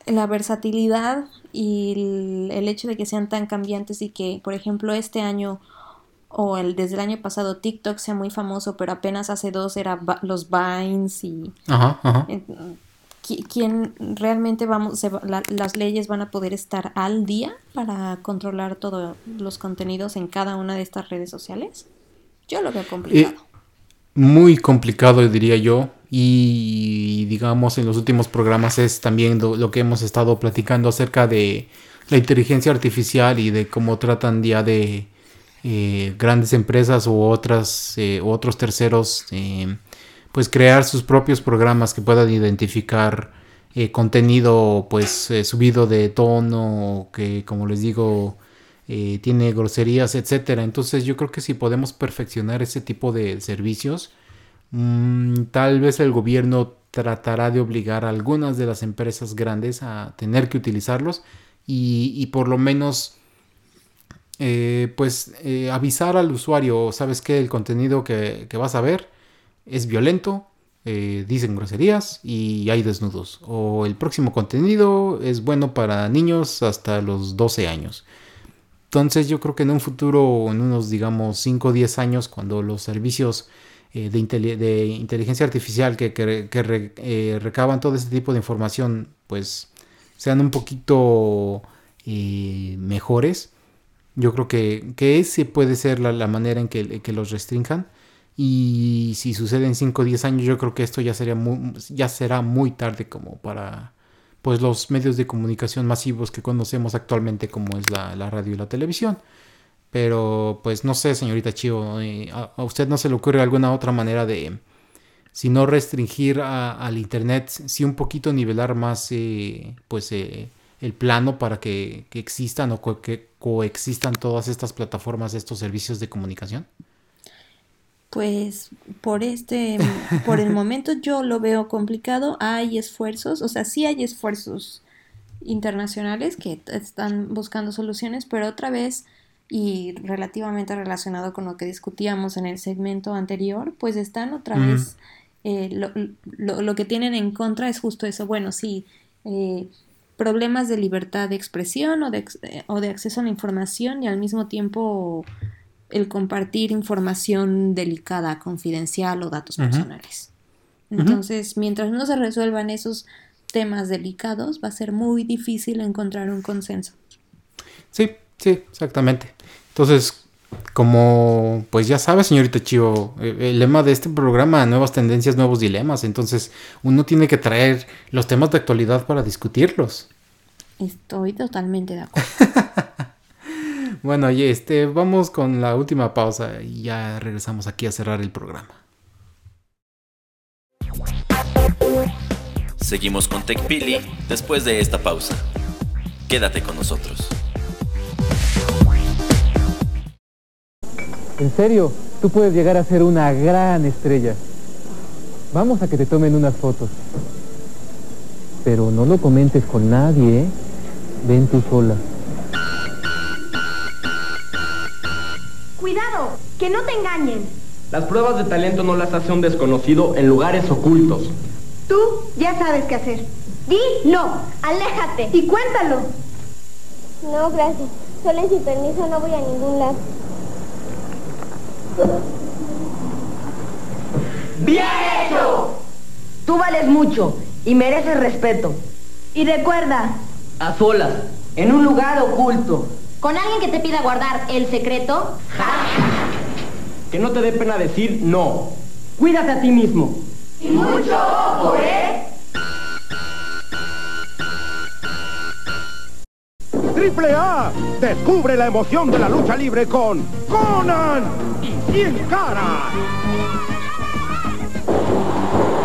la versatilidad y el, hecho de que sean tan cambiantes y que, por ejemplo, este año o el desde el año pasado TikTok sea muy famoso, pero apenas hace dos era los Vines y ajá, ajá. quién realmente vamos las leyes van a poder estar al día para controlar todos los contenidos en cada una de estas redes sociales. Yo lo veo complicado. muy complicado diría yo y digamos en los últimos programas es también lo, que hemos estado platicando acerca de la inteligencia artificial y de cómo tratan ya de eh, grandes empresas u otras eh, otros terceros eh, pues crear sus propios programas que puedan identificar contenido pues subido de tono que como les digo tiene groserías etcétera. Entonces yo creo que si podemos perfeccionar ese tipo de servicios Mm, tal vez el gobierno tratará de obligar a algunas de las empresas grandes a tener que utilizarlos y, por lo menos eh, pues eh, avisar al usuario, sabes que el contenido que, vas a ver es violento, eh, dicen groserías y hay desnudos. O el próximo contenido es bueno para niños hasta los 12 años. Entonces yo creo que en un futuro, en unos digamos 5 o 10 años, cuando los servicios eh, de, inteligencia artificial que, eh, recaban todo este tipo de información, pues sean un poquito eh, mejores, yo creo que, ese puede ser la, manera en que, los restrinjan. Y si sucede en 5 o 10 años, yo creo que esto ya, sería ya será muy tarde como para pues, los medios de comunicación masivos que conocemos actualmente como es la radio y la televisión. Pero pues no sé, señorita Chio, eh, ¿a, usted no se le ocurre alguna otra manera de, si no restringir al Internet, si un poquito nivelar más eh, pues eh, el plano para que, existan o que coexistan todas estas plataformas, estos servicios de comunicación? Pues por este, por el momento yo lo veo complicado. Hay esfuerzos, o sea, sí hay esfuerzos internacionales que están buscando soluciones, pero otra vez y relativamente relacionado con lo que discutíamos en el segmento anterior, pues están otra vez, eh, lo, lo, que tienen en contra es justo eso, bueno, sí, eh, problemas de libertad de expresión o de, eh, o de acceso a la información y al mismo tiempo el compartir información delicada, confidencial o datos personales. Entonces, mientras no se resuelvan esos temas delicados, va a ser muy difícil encontrar un consenso. Sí, Sí, exactamente. Entonces, como pues ya sabe, señorita Chivo, eh, el lema de este programa, nuevas tendencias, nuevos dilemas. Entonces, uno tiene que traer los temas de actualidad para discutirlos. Estoy totalmente de acuerdo. bueno, y este, vamos con la última pausa y ya regresamos aquí a cerrar el programa. Seguimos con TechPili después de esta pausa. Quédate con nosotros. En serio, tú puedes llegar a ser una gran estrella. Vamos a que te tomen unas fotos. Pero no lo comentes con nadie, ¿eh? Ven tú sola. Cuidado, que no te engañen. Las pruebas de talento no las hace un desconocido en lugares ocultos. Tú ya sabes qué hacer. Di no, aléjate y cuéntalo. No, gracias. Solo sin permiso no voy a ningún lado. ¡Bien hecho! Tú vales mucho y mereces respeto. Y recuerda... A solas, en un lugar oculto. ¿Con alguien que te pida guardar el secreto? Que no te dé pena decir no. Cuídate a ti mismo. Y mucho ojo, ¿eh? Triple A. Descubre la emoción de la lucha libre con Conan y Cien Caras.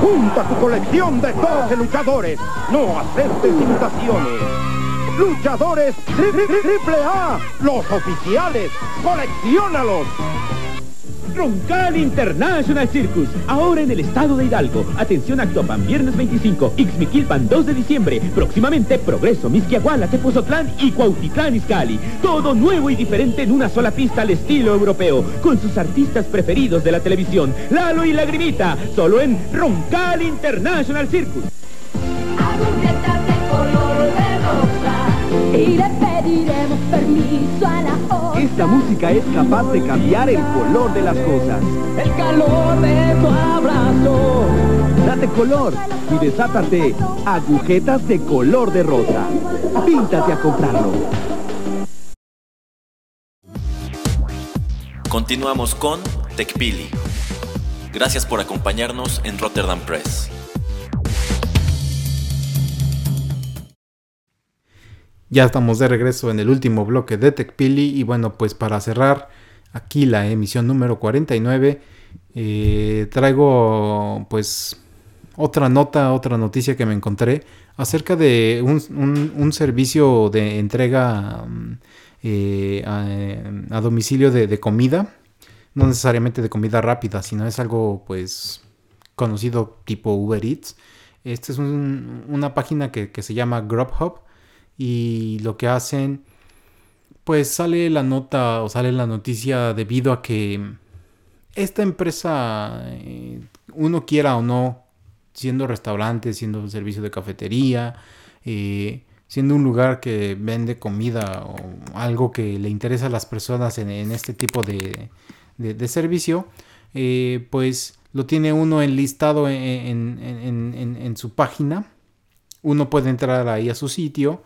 Junta tu colección de 12 luchadores. No aceptes imitaciones. Luchadores Triple A. Los oficiales. Colecciónalos. Roncal International Circus, ahora en el estado de Hidalgo. Atención Actopan, viernes 25, Ixmiquilpan 2 de diciembre. Próximamente Progreso, Misquiahuala, Tepozotlán y Cuautitlán Izcalli. Todo nuevo y diferente en una sola pista al estilo europeo, con sus artistas preferidos de la televisión, Lalo y Lagrimita, solo en Roncal International Circus. Pediremos permiso a la esta música es capaz de cambiar el color de las cosas. El calor de tu abrazo. Date color y desátate agujetas de color de rosa. Píntate a comprarlo. Continuamos con TechPili. Gracias por acompañarnos en Rotterdam Press. Ya estamos de regreso en el último bloque de TechPili y bueno, pues para cerrar aquí la emisión número 49, eh, traigo pues otra nota, otra noticia que me encontré acerca de un, servicio de entrega mm, eh, a, domicilio de, comida, no necesariamente de comida rápida, sino es algo pues conocido tipo Uber Eats. Esta es una página que, que se llama Grubhub y lo que hacen, pues sale la nota o sale la noticia debido a que esta empresa, eh, uno quiera o no, siendo restaurante, siendo servicio de cafetería, eh, siendo un lugar que vende comida o algo que le interesa a las personas en, este tipo de, servicio, eh, pues lo tiene uno enlistado en, en, en, su página. Uno puede entrar ahí a su sitio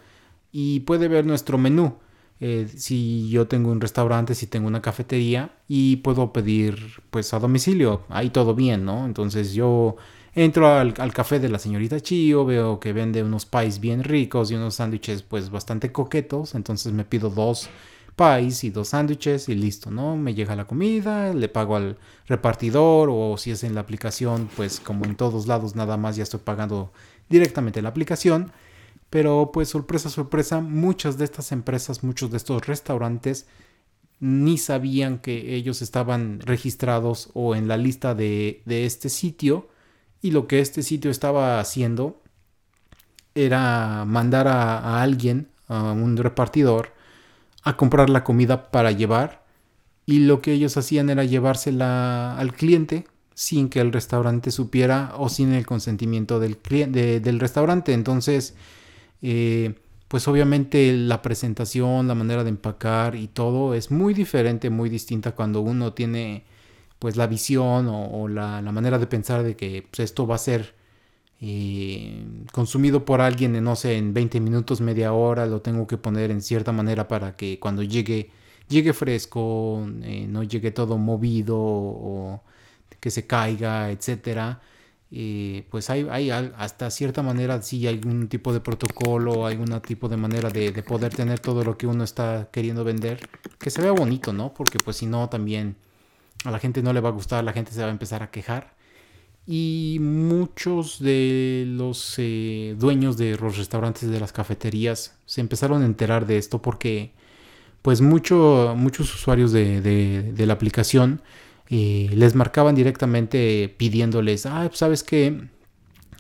y puede ver nuestro menú. Eh, si yo tengo un restaurante, si tengo una cafetería y puedo pedir pues a domicilio, ahí todo bien, ¿no? Entonces yo entro al, café de la señorita Chio, veo que vende unos pies bien ricos y unos sándwiches pues bastante coquetos, entonces me pido dos pies y dos sándwiches y listo, ¿no? Me llega la comida, le pago al repartidor o si es en la aplicación, pues como en todos lados nada más ya estoy pagando directamente la aplicación. Pero pues sorpresa, sorpresa, muchas de estas empresas, muchos de estos restaurantes ni sabían que ellos estaban registrados o en la lista de, de este sitio y lo que este sitio estaba haciendo era mandar a, alguien, a un repartidor, a comprar la comida para llevar. Y lo que ellos hacían era llevársela al cliente sin que el restaurante supiera o sin el consentimiento del, del restaurante. Entonces, eh, pues obviamente la presentación, la manera de empacar y todo es muy diferente, muy distinta cuando uno tiene pues la visión o, la, manera de pensar de que pues, esto va a ser eh, consumido por alguien en, no sé, en 20 minutos, media hora, lo tengo que poner en cierta manera para que cuando llegue, llegue fresco, eh, no llegue todo movido o que se caiga, etcétera. Eh, pues hay, hay, hasta cierta manera sí hay algún tipo de protocolo, algún tipo de manera de, de, poder tener todo lo que uno está queriendo vender, que se vea bonito, ¿no? Porque pues si no también a la gente no le va a gustar, la gente se va a empezar a quejar. Y muchos de los eh, dueños de los restaurantes, de las cafeterías, se empezaron a enterar de esto porque pues mucho, muchos usuarios de, la aplicación eh, les marcaban directamente pidiéndoles, ah, ¿sabes qué?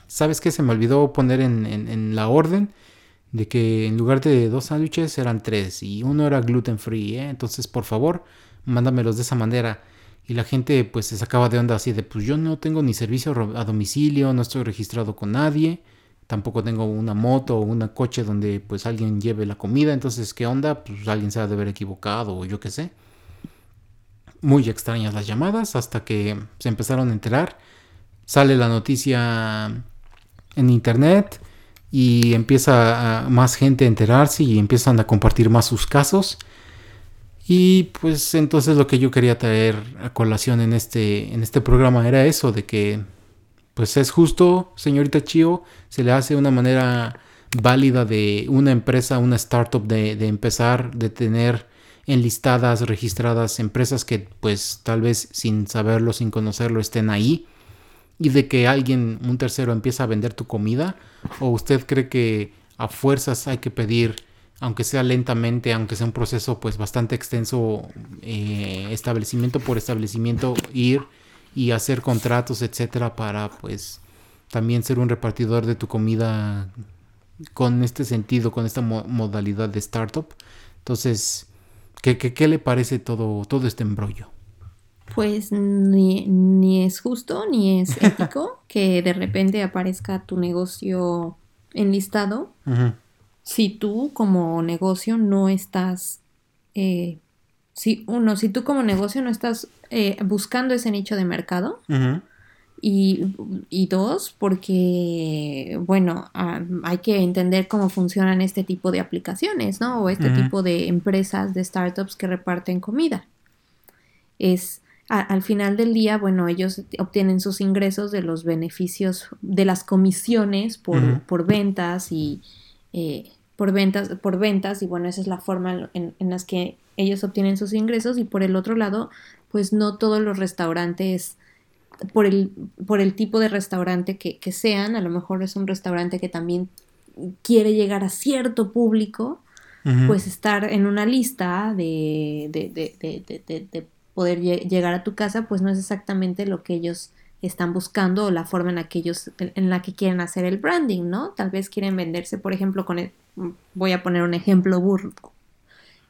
¿Sabes qué? Se me olvidó poner en, en la orden de que en lugar de dos sándwiches eran tres y uno era gluten free, ¿eh? entonces por favor, mándamelos de esa manera. Y la gente pues se sacaba de onda así de pues yo no tengo ni servicio a domicilio, no estoy registrado con nadie, tampoco tengo una moto o un coche donde pues alguien lleve la comida, entonces ¿qué onda? Pues alguien se ha de haber equivocado o yo qué sé. Muy extrañas las llamadas hasta que se empezaron a enterar. Sale la noticia en internet y empieza más gente a enterarse y empiezan a compartir más sus casos. Y pues entonces lo que yo quería traer a colación en este, en este programa era eso, de que pues es justo, señorita Chio, se le hace una manera válida de una empresa, una startup de, de empezar, de tener enlistadas, registradas empresas que pues tal vez sin saberlo, sin conocerlo estén ahí y de que alguien, un tercero empieza a vender tu comida o usted cree que a fuerzas hay que pedir aunque sea lentamente, aunque sea un proceso pues bastante extenso, eh, establecimiento por establecimiento, ir y hacer contratos, etcétera, para pues también ser un repartidor de tu comida con este sentido, con esta modalidad de startup. Entonces, ¿qué, qué, le parece todo, todo este embrollo? Pues ni, ni es justo ni es ético que de repente aparezca tu negocio enlistado. Si tú como negocio no estás, eh, si uno, si tú como negocio no estás eh, buscando ese nicho de mercado, y, y, dos, porque, bueno, ah, hay que entender cómo funcionan este tipo de aplicaciones, ¿no? O este tipo de empresas, de startups que reparten comida. Es, al final del día, bueno, ellos obtienen sus ingresos de los beneficios, de las comisiones por, por ventas y, eh, por ventas, por ventas y bueno, esa es la forma en, en las que ellos obtienen sus ingresos y por el otro lado, pues no todos los restaurantes, por el, por el tipo de restaurante que, que sean, a lo mejor es un restaurante que también quiere llegar a cierto público, pues estar en una lista de, de, de, de poder llegar a tu casa, pues no es exactamente lo que ellos están buscando o la forma en la que ellos, en la que quieren hacer el branding, ¿no? Tal vez quieren venderse, por ejemplo, con el, voy a poner un ejemplo burro.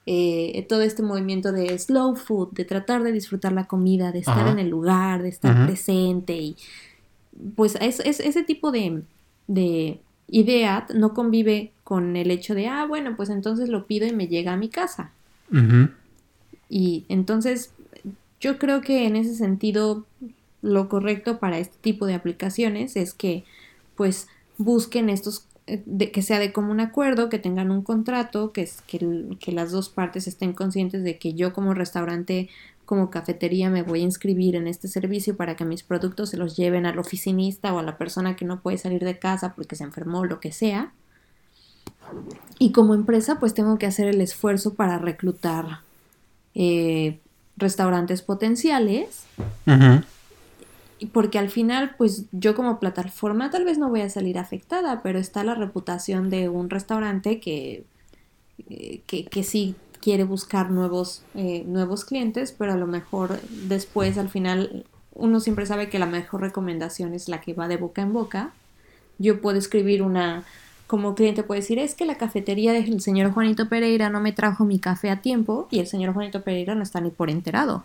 Eh, todo este movimiento de slow food, de tratar de disfrutar la comida, de estar en el lugar, de estar presente y pues es, ese tipo de, de, idea no convive con el hecho de, ah, bueno, pues entonces lo pido y me llega a mi casa. Y entonces yo creo que en ese sentido lo correcto para este tipo de aplicaciones es que pues busquen estos de, que sea de común acuerdo, que tengan un contrato, que, que, que, las dos partes estén conscientes de que yo como restaurante, como cafetería, me voy a inscribir en este servicio para que mis productos se los lleven al oficinista o a la persona que no puede salir de casa porque se enfermó o lo que sea. Y como empresa, pues tengo que hacer el esfuerzo para reclutar eh, restaurantes potenciales porque al final, pues yo como plataforma tal vez no voy a salir afectada, pero está la reputación de un restaurante que, eh, que, sí quiere buscar nuevos, eh, nuevos clientes, pero a lo mejor después, al final, uno siempre sabe que la mejor recomendación es la que va de boca en boca. Yo puedo escribir una, como cliente puede decir, es que la cafetería del señor Juanito Pereira no me trajo mi café a tiempo y el señor Juanito Pereira no está ni por enterado.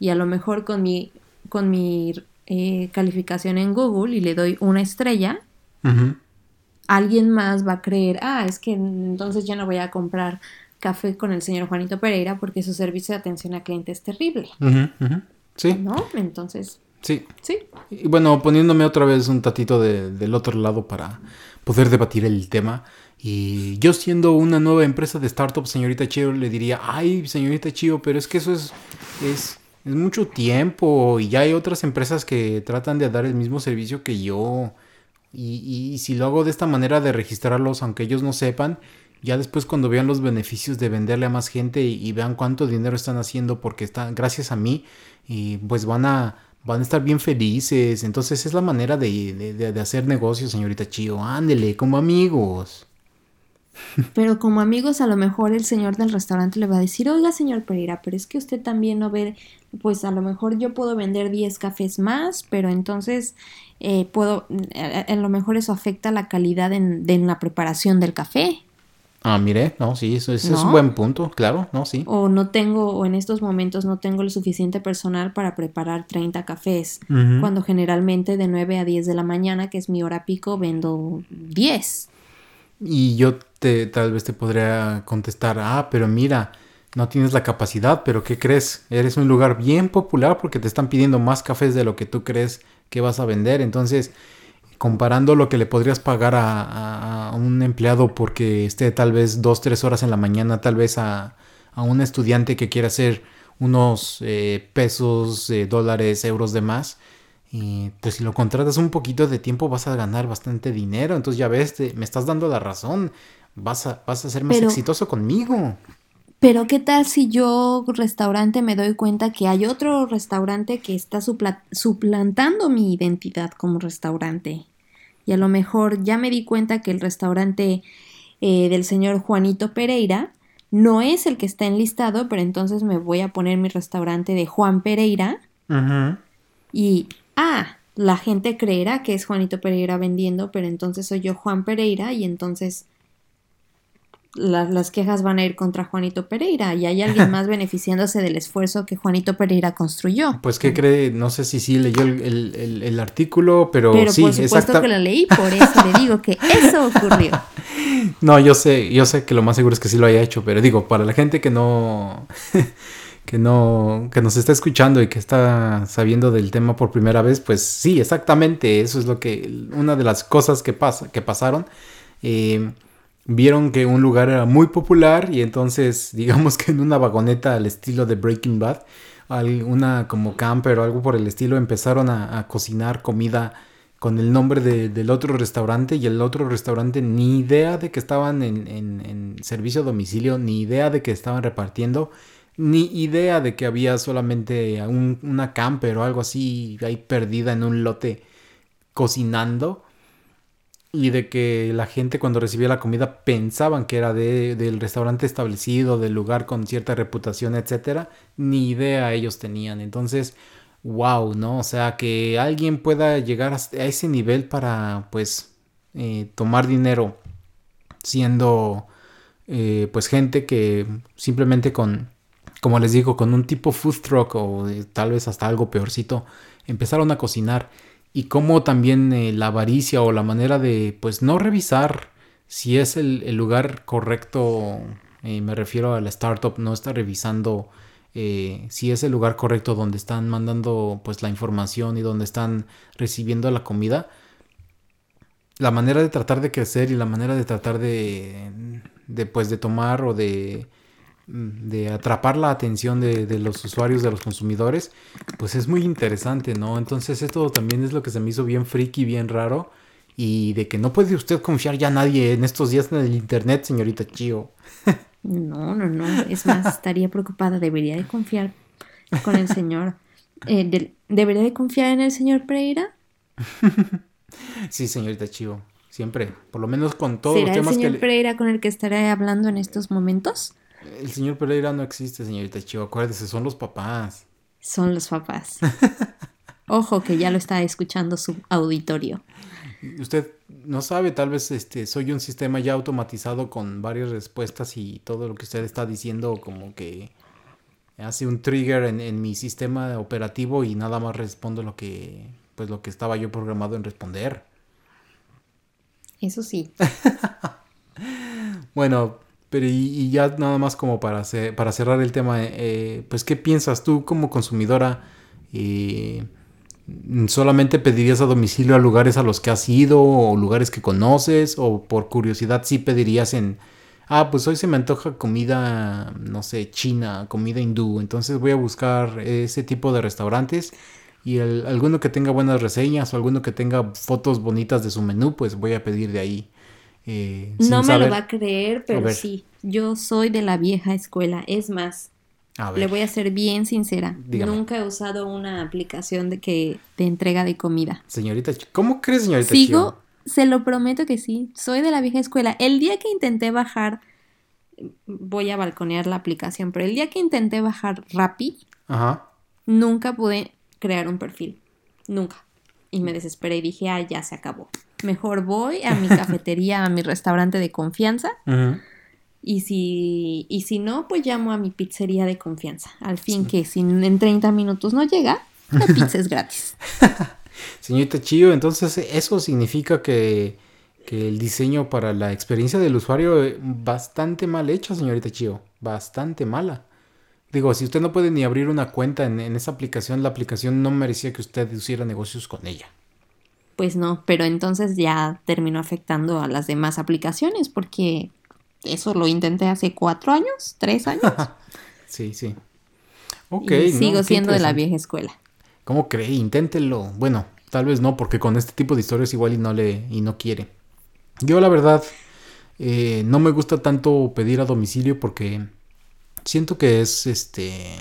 Y a lo mejor con mi con mi eh, calificación en Google y le doy una estrella, alguien más va a creer, ah, es que entonces ya no voy a comprar café con el señor Juanito Pereira porque su servicio de atención a cliente es terrible. Sí. ¿No? Entonces. Sí. Sí. Y bueno, poniéndome otra vez un tatito del otro lado para poder debatir el tema. Y yo siendo una nueva empresa de startup, señorita Chio, le diría, ay, señorita Chio, pero es que eso es, es es mucho tiempo y ya hay otras empresas que tratan de dar el mismo servicio que yo. Y, y, si lo hago de esta manera de registrarlos, aunque ellos no sepan, ya después cuando vean los beneficios de venderle a más gente y, vean cuánto dinero están haciendo porque están gracias a mí, y pues van a, van a estar bien felices. Entonces es la manera de, de, de hacer negocios, señorita Chio. Ándele, como amigos. Pero como amigos, a lo mejor el señor del restaurante le va a decir, oiga, señor Pereira, pero es que usted también no ve, pues a lo mejor yo puedo vender 10 cafés más, pero entonces eh, puedo, a, lo mejor eso afecta la calidad en, de la preparación del café. Ah, mire, no, sí, eso, es un buen punto, claro, no, sí. O no tengo, o en estos momentos no tengo el suficiente personal para preparar 30 cafés, cuando generalmente de 9 a 10 de la mañana, que es mi hora pico, vendo 10. Y yo te, tal vez te podría contestar, ah, pero mira, no tienes la capacidad, pero ¿qué crees? Eres un lugar bien popular porque te están pidiendo más cafés de lo que tú crees que vas a vender. Entonces, comparando lo que le podrías pagar a, un empleado porque esté tal vez dos, tres horas en la mañana, tal vez a, un estudiante que quiera hacer unos eh, pesos, eh, dólares, euros de más, y pues si lo contratas un poquito de tiempo vas a ganar bastante dinero. Entonces ya ves, me estás dando la razón. Vas a, vas a ser más exitoso conmigo. Pero qué tal si yo, restaurante, me doy cuenta que hay otro restaurante que está suplantando mi identidad como restaurante. Y a lo mejor ya me di cuenta que el restaurante eh, del señor Juanito Pereira no es el que está enlistado, pero entonces me voy a poner mi restaurante de Juan Pereira. Y ah, la gente creerá que es Juanito Pereira vendiendo, pero entonces soy yo Juan Pereira y entonces las quejas van a ir contra Juanito Pereira y hay alguien más beneficiándose del esfuerzo que Juanito Pereira construyó. Pues que cree, no sé si sí leyó el, artículo, pero, pero sí, por supuesto que lo leí, por eso le digo que eso ocurrió. No, yo sé, yo sé que lo más seguro es que sí lo haya hecho, pero digo, para la gente que no que no, que nos está escuchando y que está sabiendo del tema por primera vez, pues sí, exactamente, eso es lo que, una de las cosas que, pasa, que pasaron. Eh, vieron que un lugar era muy popular y entonces, digamos que en una vagoneta al estilo de Breaking Bad, una como camper o algo por el estilo, empezaron a, cocinar comida con el nombre del otro restaurante y el otro restaurante ni idea de que estaban en, en servicio a domicilio, ni idea de que estaban repartiendo ni idea de que había solamente una camper o algo así ahí perdida en un lote cocinando y de que la gente cuando recibía la comida pensaban que era de, del restaurante establecido, del lugar con cierta reputación, etcétera, ni idea ellos tenían. Entonces, wow, ¿no? O sea, que alguien pueda llegar a ese nivel para, pues, eh, tomar dinero siendo, eh, pues, gente que simplemente con como les digo, con un tipo food truck o tal vez hasta algo peorcito, empezaron a cocinar y cómo también eh, la avaricia o la manera de pues no revisar si es el, lugar correcto, eh, me refiero a la startup, no está revisando eh, si es el lugar correcto donde están mandando pues la información y donde están recibiendo la comida. La manera de tratar de crecer y la manera de tratar de, de pues de tomar o de de atrapar la atención de, de, los usuarios, de los consumidores, pues es muy interesante, ¿no? Entonces esto también es lo que se me hizo bien friki, bien raro, y de que no puede usted confiar ya a nadie en estos días en el Internet, señorita Chio. No, no, no, es más, estaría preocupada, debería de confiar con el señor. Eh, de, ¿Debería de confiar en el señor Pereira? sí, señorita Chio, siempre, por lo menos con todos ¿Será los temas el señor que... Pereira con el que estaré hablando en estos momentos? El señor Pereira no existe, señorita Chio, acuérdese, son los papás. Son los papás. Ojo que ya lo está escuchando su auditorio. Usted no sabe, tal vez este soy un sistema ya automatizado con varias respuestas y todo lo que usted está diciendo como que hace un trigger en, en mi sistema operativo y nada más respondo lo que pues lo que estaba yo programado en responder. Eso sí. bueno, pero y, y, ya nada más como para, para cerrar el tema, eh, pues ¿qué piensas tú como consumidora? Eh, ¿Solamente pedirías a domicilio a lugares a los que has ido o lugares que conoces? ¿O por curiosidad sí pedirías en, ah, pues hoy se me antoja comida, no sé, china, comida hindú, entonces voy a buscar ese tipo de restaurantes? Y alguno que tenga buenas reseñas o alguno que tenga fotos bonitas de su menú, pues voy a pedir de ahí. Eh, no me saber... lo va a creer, pero a sí, yo soy de la vieja escuela. Es más, le voy a ser bien sincera. Dígame. Nunca he usado una aplicación de que de entrega de comida. Señorita, ¿cómo crees, señorita? Sigo, se lo prometo que sí. Soy de la vieja escuela. El día que intenté bajar, voy a balconear la aplicación, pero el día que intenté bajar Rappi, Ajá. nunca pude crear un perfil. Nunca. Y me desesperé y dije, ah, ya se acabó. Mejor voy a mi cafetería, a mi restaurante de confianza. Uh -huh. Y si, y si no, pues llamo a mi pizzería de confianza. Al fin sí. que si en 30 minutos no llega, la pizza es gratis. Señorita Chio, entonces eso significa que, que, el diseño para la experiencia del usuario es bastante mal hecho, señorita Chio. Bastante mala. Digo, si usted no puede ni abrir una cuenta en, en esa aplicación, la aplicación no merecía que usted hiciera negocios con ella pues no, pero entonces ya terminó afectando a las demás aplicaciones porque eso lo intenté hace cuatro años, tres años. sí, sí. Ok. Y sigo no, siendo de la vieja escuela. ¿Cómo cree? Inténtelo. Bueno, tal vez no, porque con este tipo de historias igual y no le y no quiere. Yo la verdad eh, no me gusta tanto pedir a domicilio porque siento que es este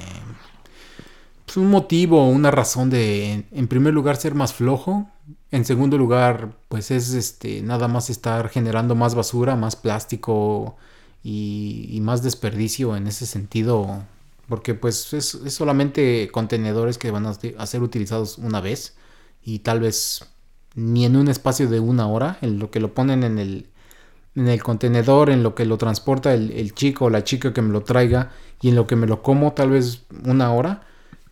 pues un motivo, una razón de en primer lugar ser más flojo. En segundo lugar, pues es este nada más estar generando más basura, más plástico y, más desperdicio en ese sentido, porque pues es, es, solamente contenedores que van a, a, ser utilizados una vez y tal vez ni en un espacio de una hora, en lo que lo ponen en el, en el contenedor, en lo que lo transporta el, el chico o la chica que me lo traiga y en lo que me lo como tal vez una hora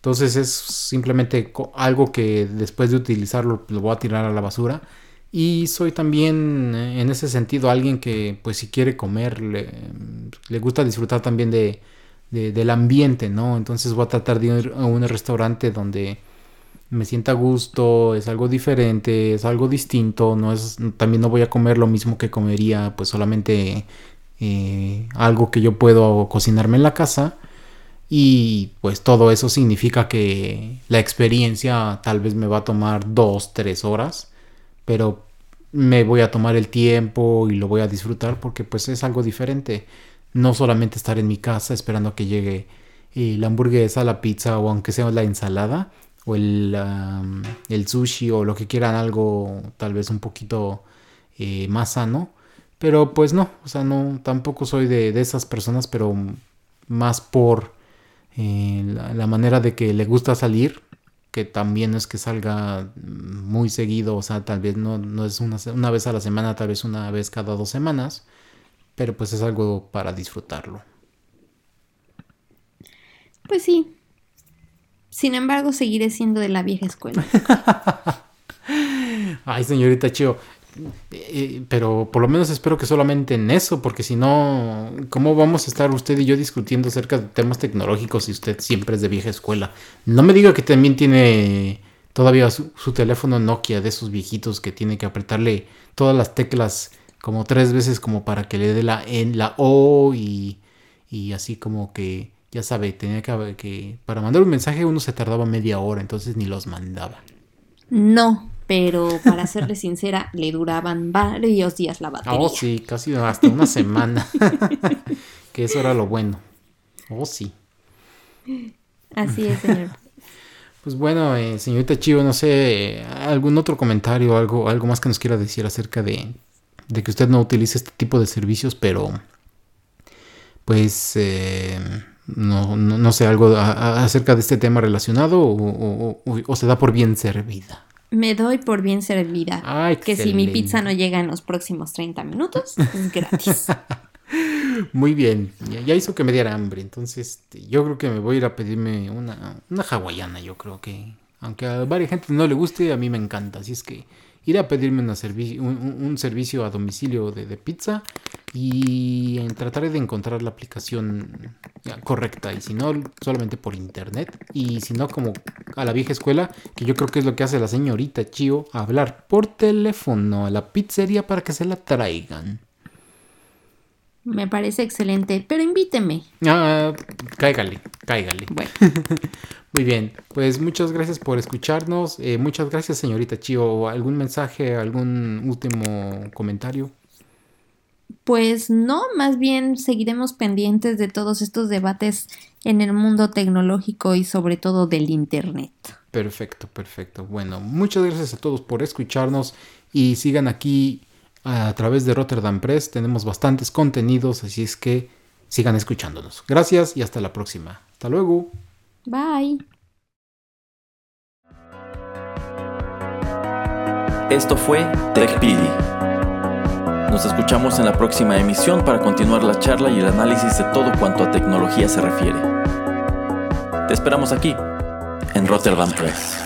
entonces es simplemente algo que después de utilizarlo lo voy a tirar a la basura. Y soy también eh, en ese sentido alguien que pues si quiere comer le, le gusta disfrutar también de, de, del ambiente, ¿no? Entonces voy a tratar de ir a un restaurante donde me sienta a gusto, es algo diferente, es algo distinto, no es, también no voy a comer lo mismo que comería pues solamente eh, algo que yo puedo cocinarme en la casa y pues todo eso significa que la experiencia tal vez me va a tomar dos, tres horas, pero me voy a tomar el tiempo y lo voy a disfrutar porque pues es algo diferente. No solamente estar en mi casa esperando a que llegue eh, la hamburguesa, la pizza o aunque sea la ensalada o el, sushi o lo que quieran, algo tal vez un poquito eh, más sano. Pero pues no, o sea, no, tampoco soy de, de esas personas, pero más por eh, la, la, manera de que le gusta salir, que también es que salga muy seguido, o sea, tal vez no, no es una, una, vez a la semana, tal vez una vez cada dos semanas, pero pues es algo para disfrutarlo. Pues sí. Sin embargo, seguiré siendo de la vieja escuela. Ay, señorita Chio. Eh, pero por lo menos espero que solamente en eso, porque si no, ¿cómo vamos a estar usted y yo discutiendo acerca de temas tecnológicos si usted siempre es de vieja escuela? No me diga que también tiene todavía su, teléfono Nokia de esos viejitos que tiene que apretarle todas las teclas como tres veces como para que le dé la en la O y, y así como que ya sabe, tenía que, que para mandar un mensaje uno se tardaba media hora, entonces ni los mandaba. No, pero para serle sincera, le duraban varios días la batería. Oh, sí, casi hasta una semana. que eso era lo bueno. Oh, sí. Así es, señor. Pues bueno, eh, señorita Chivo, no sé, algún otro comentario, algo, algo más que nos quiera decir acerca de, de que usted no utilice este tipo de servicios, pero pues eh, no, no, sé, algo acerca de este tema relacionado o, o se da por bien servida. Me doy por bien servida. que si mi pizza no llega en los próximos 30 minutos, es gratis. Muy bien, ya, hizo que me diera hambre, entonces este, yo creo que me voy a ir a pedirme una, una hawaiana, yo creo que, aunque a varias gente no le guste, a mí me encanta, así es que ir a pedirme un, un, servicio a domicilio de, pizza y trataré de encontrar la aplicación correcta y si no solamente por internet y si no como a la vieja escuela que yo creo que es lo que hace la señorita Chio hablar por teléfono a la pizzería para que se la traigan. Me parece excelente, pero invíteme. Ah, cáigale, cáigale. Bueno. Muy bien, pues muchas gracias por escucharnos. Eh, muchas gracias, señorita Chio. ¿Algún mensaje, algún último comentario? Pues no, más bien seguiremos pendientes de todos estos debates en el mundo tecnológico y sobre todo del Internet. Perfecto, perfecto. Bueno, muchas gracias a todos por escucharnos y sigan aquí a través de Rotterdam Press. Tenemos bastantes contenidos, así es que sigan escuchándonos. Gracias y hasta la próxima. Hasta luego. Bye. Esto fue TechPili. Nos escuchamos en la próxima emisión para continuar la charla y el análisis de todo cuanto a tecnología se refiere. Te esperamos aquí, en Rotterdam Press.